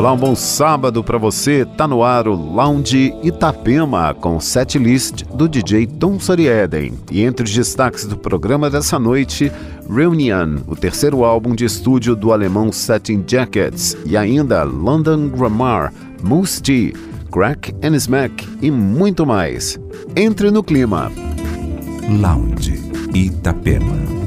Olá, um bom sábado para você. Tá no ar o Lounge Itapema com setlist do DJ Tom Sorieden. E entre os destaques do programa dessa noite, Reunion, o terceiro álbum de estúdio do alemão Satin Jackets, e ainda London Grammar, Moose T, Crack and Smack e muito mais. Entre no clima. Lounge Itapema.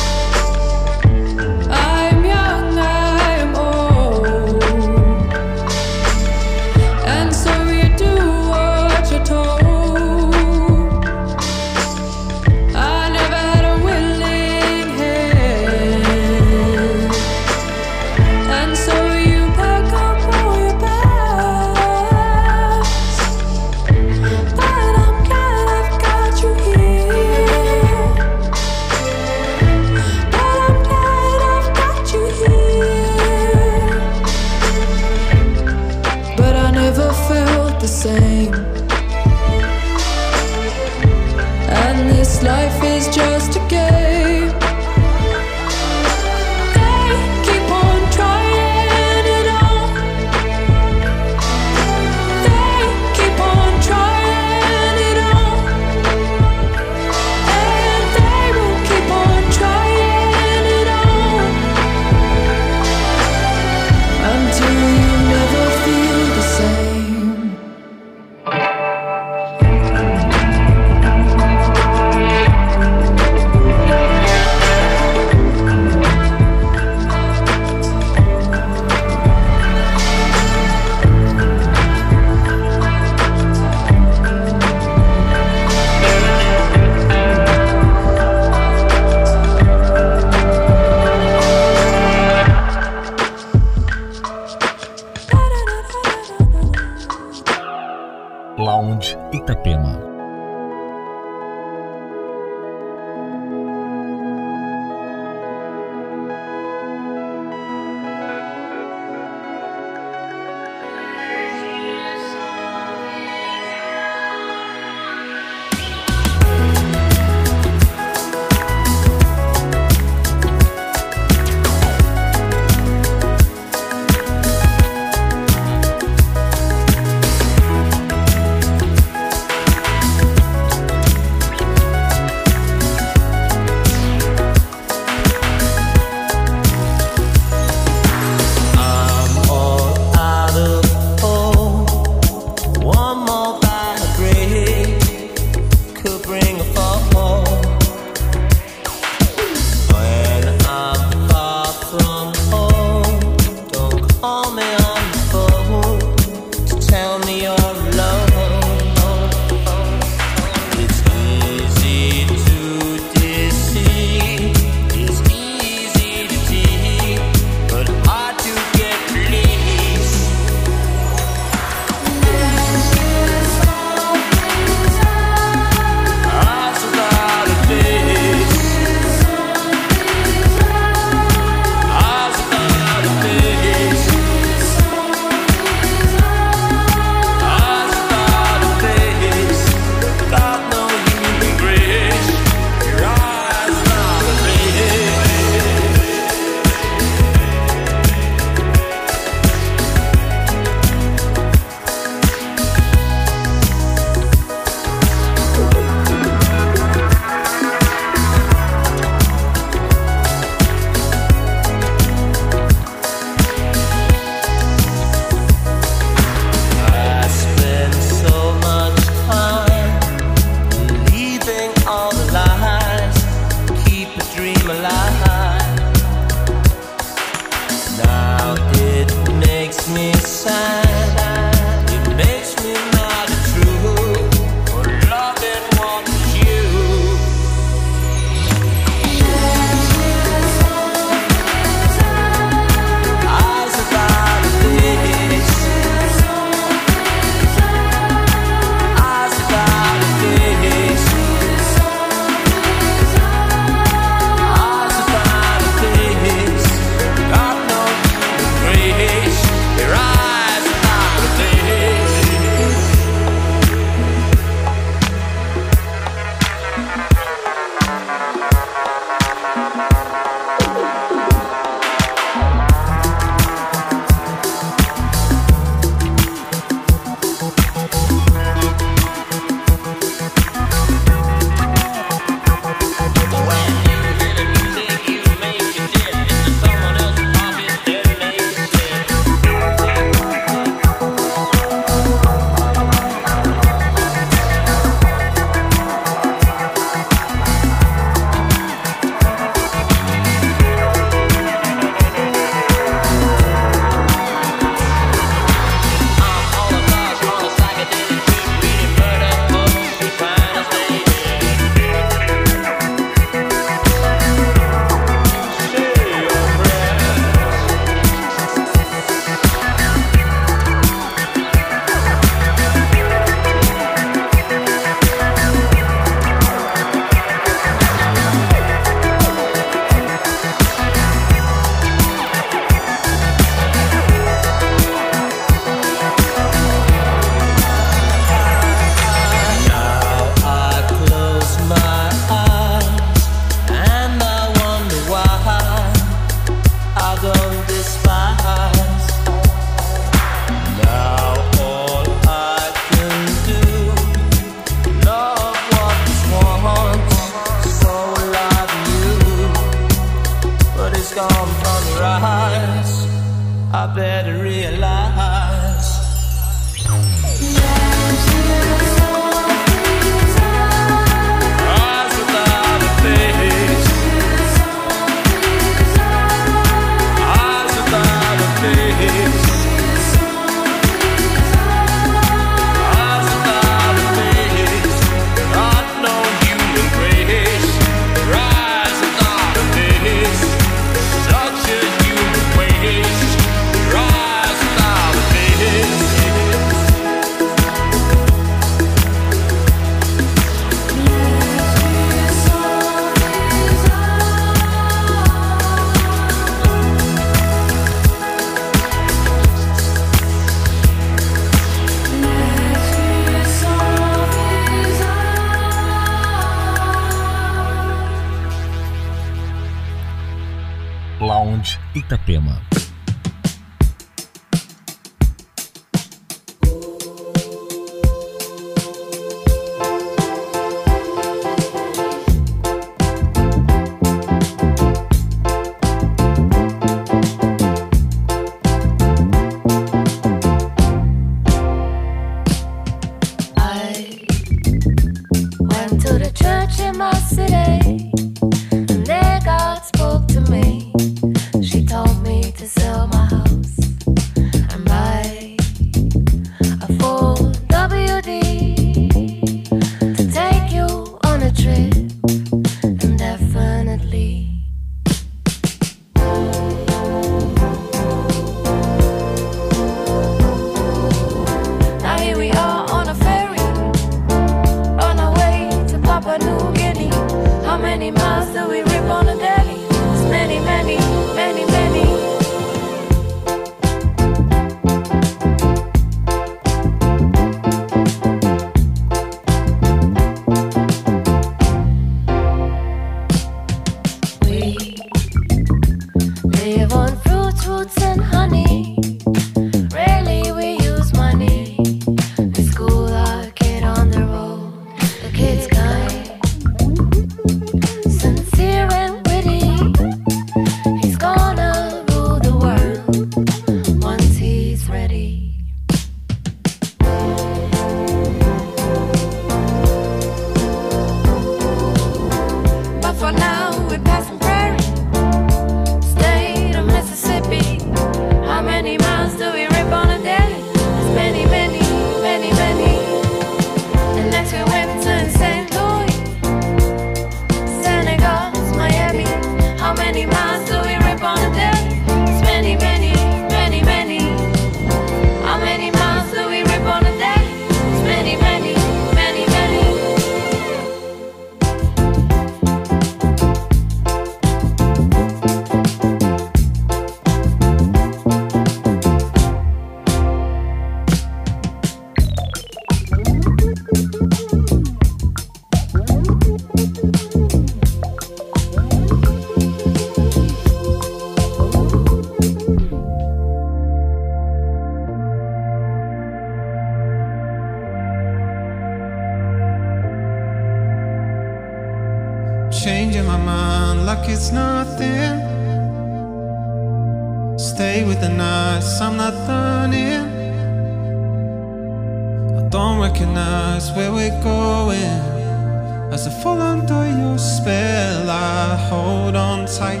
As I fall under your spell, I hold on tight.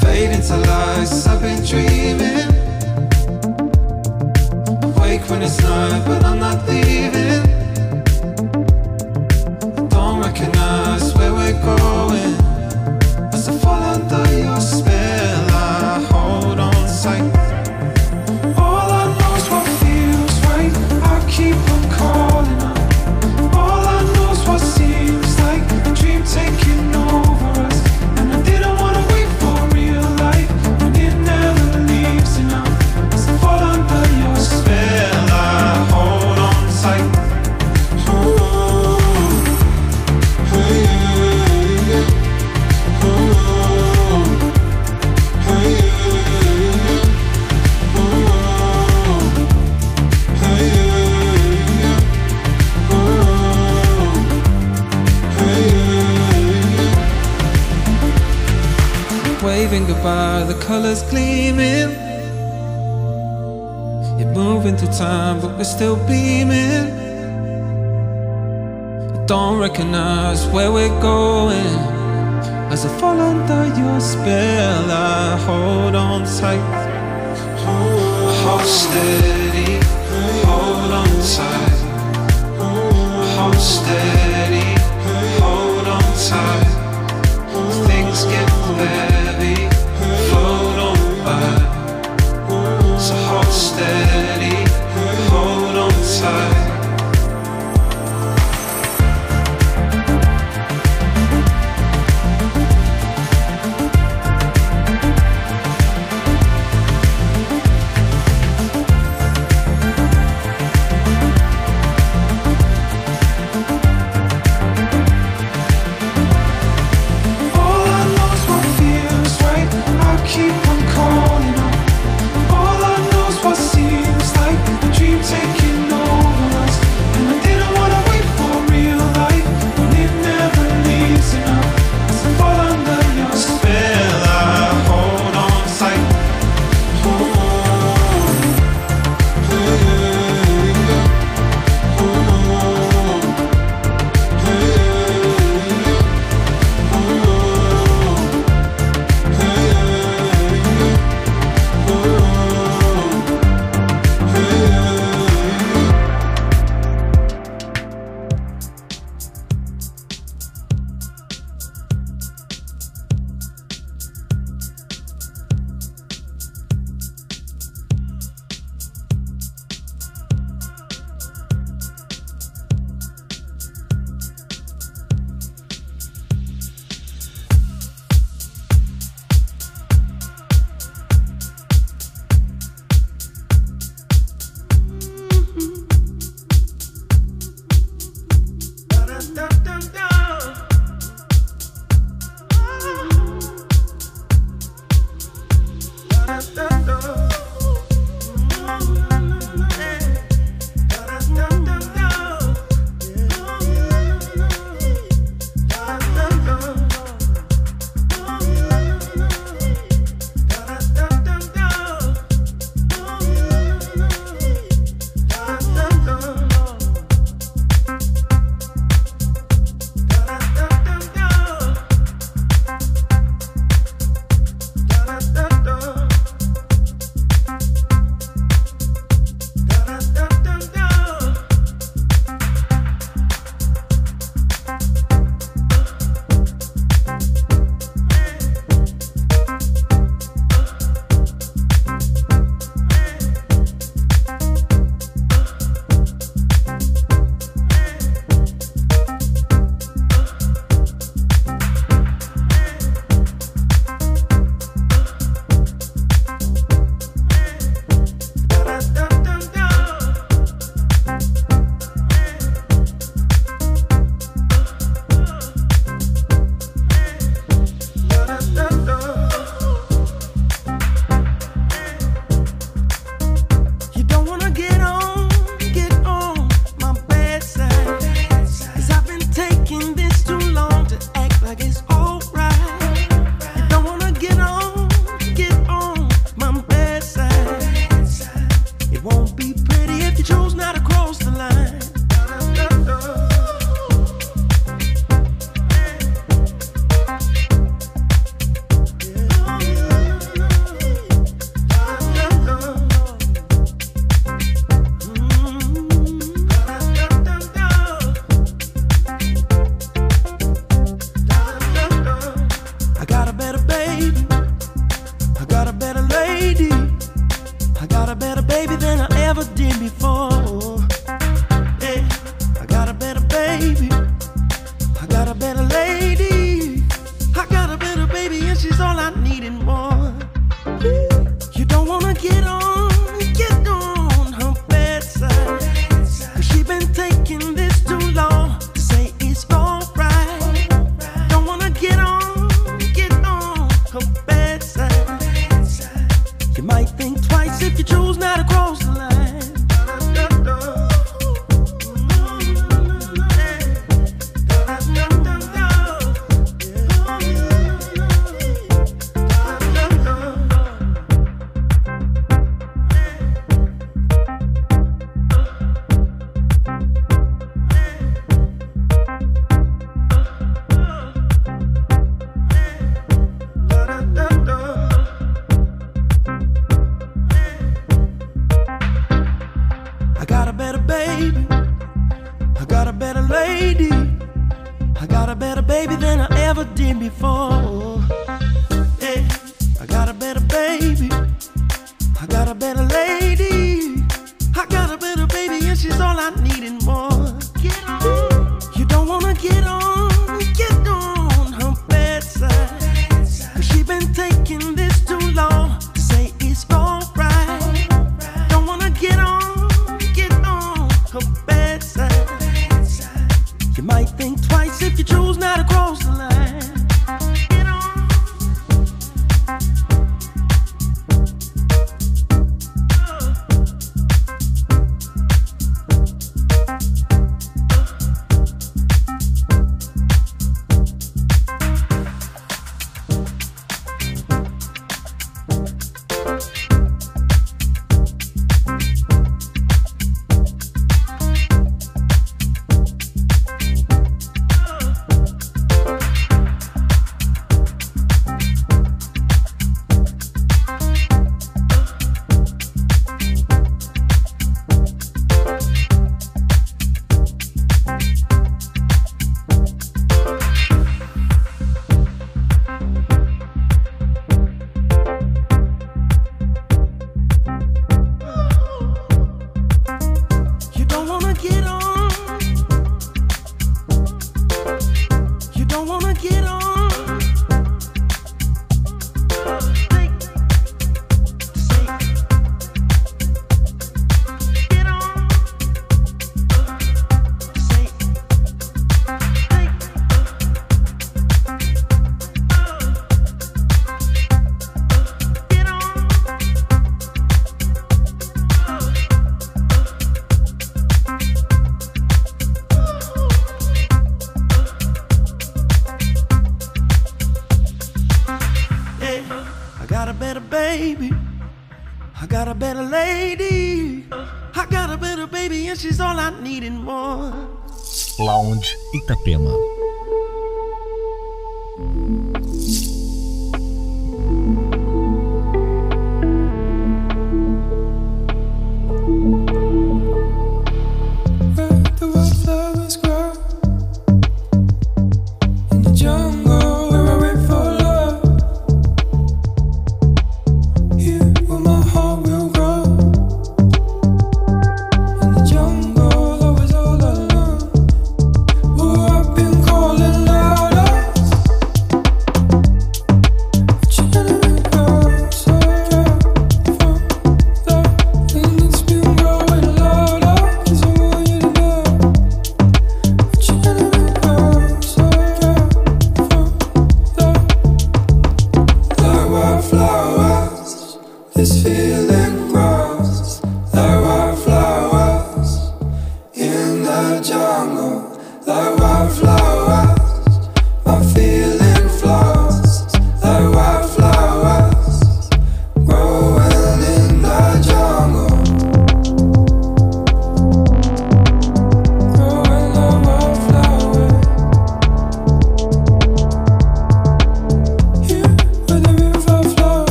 Fade into lies I've been dreaming. Awake when it's night, but I'm not leaving. still beaming. I don't recognize where we're going. As I fall under your spell, I hold on tight. Hold steady, hold on tight. Hold steady, hold on tight. Things get better. baby, than I ever did before.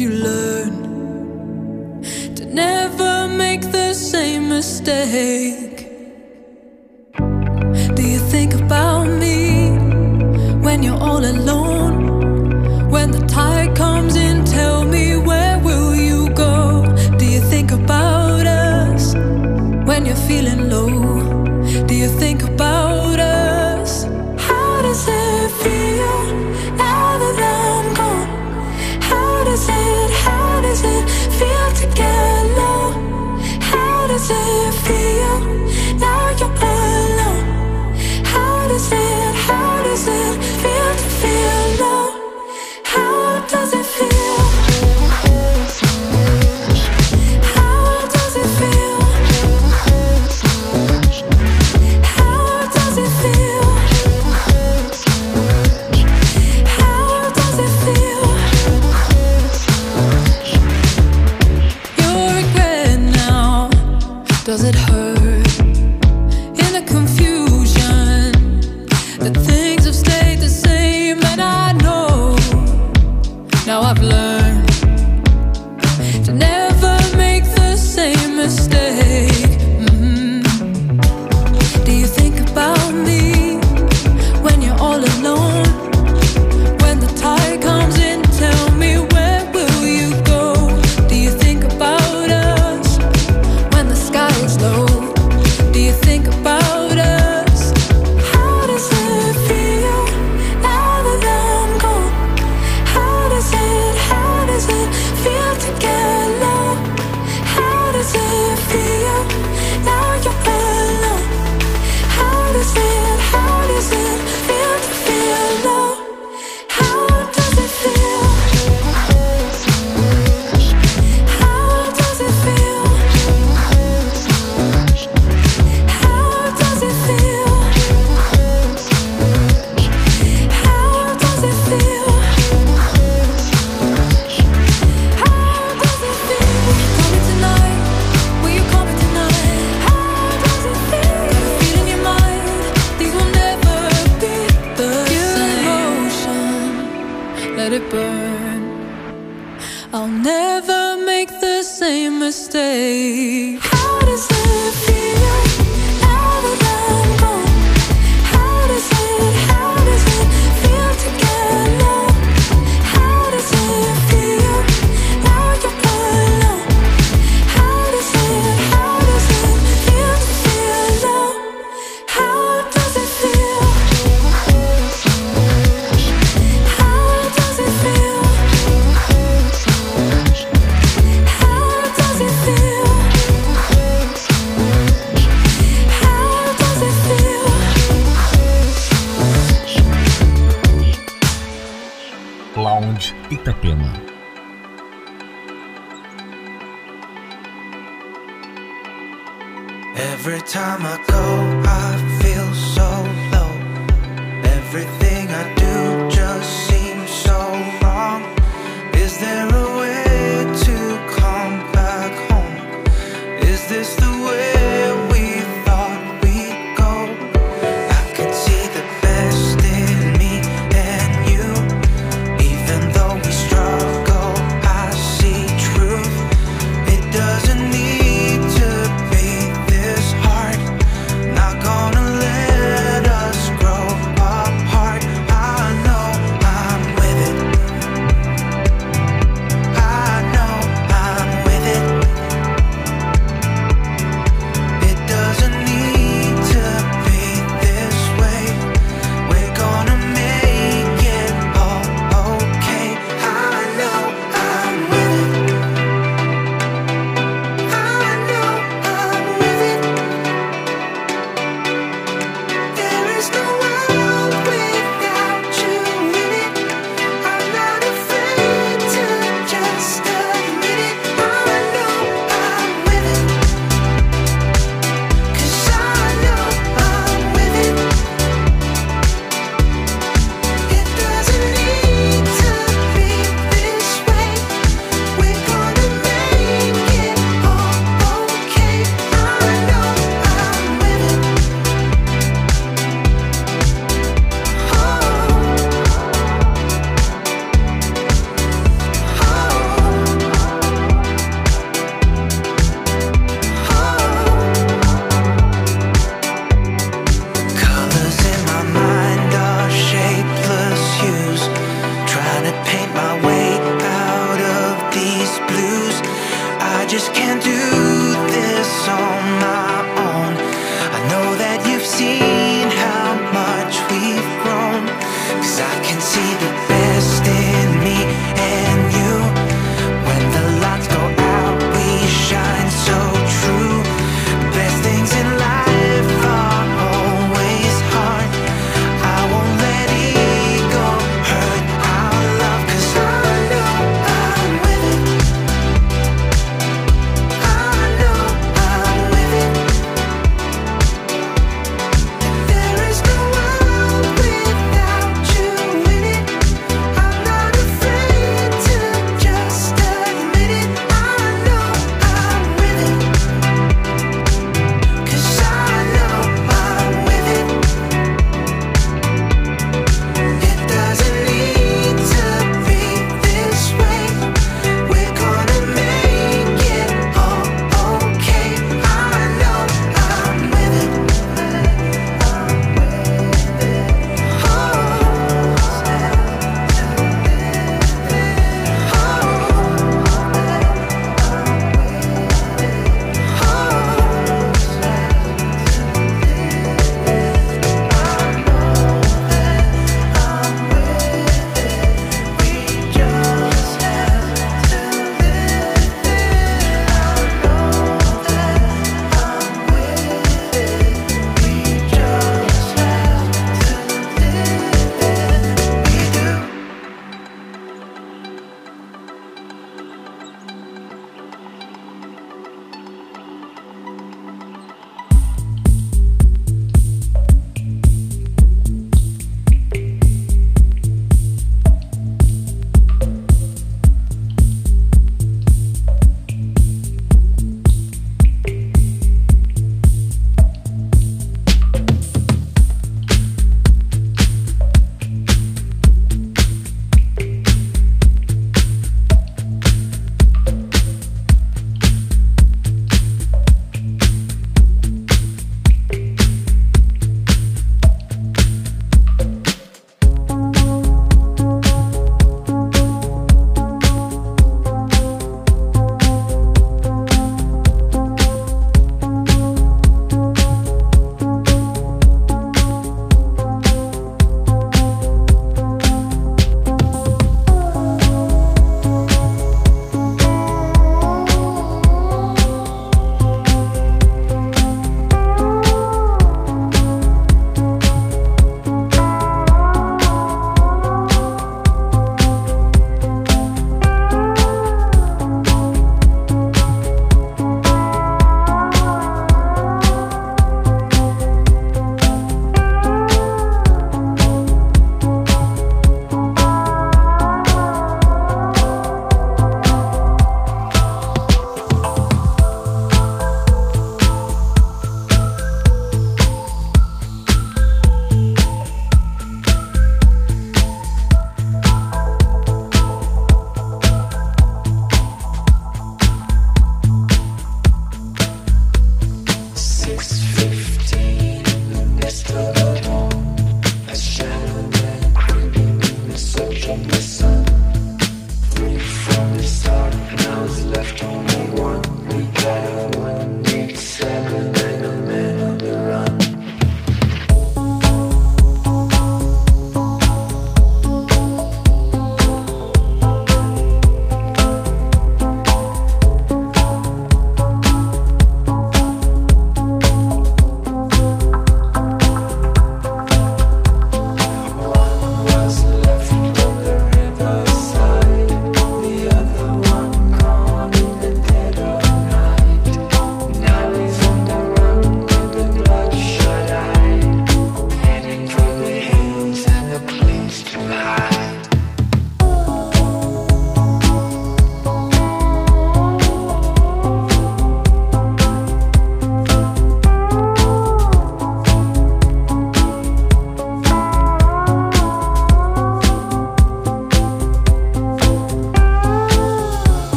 You learn to never make the same mistake.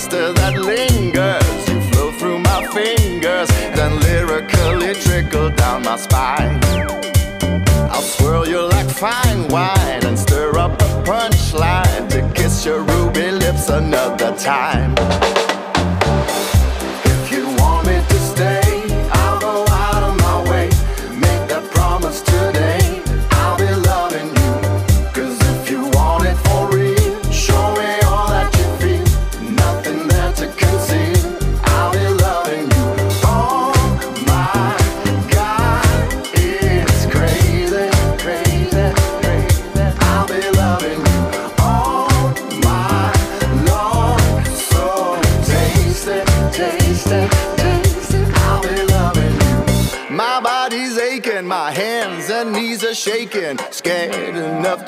Luster that lingers. You flow through my fingers, then lyrically trickle down my spine. I'll swirl you like fine wine and stir up a punchline to kiss your ruby lips another time.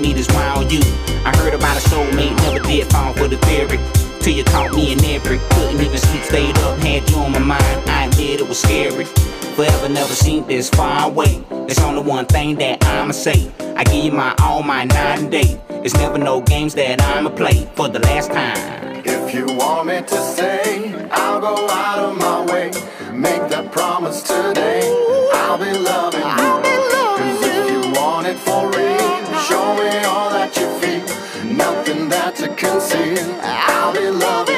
All I need is round you. I heard about a soulmate, never did fall for the theory. Till you caught me in every. Couldn't even sleep, stayed up, had you on my mind. I admit it was scary. Forever never seen this far away. There's only one thing that I'ma say. I give you my all, my night and day. It's never no games that I'ma play for the last time. If you want me to stay, I'll go out of my way. Make that promise today. I'll be loving you. 'Cause if you want it for real, me all that you feel. Nothing there to conceal. I'll be loving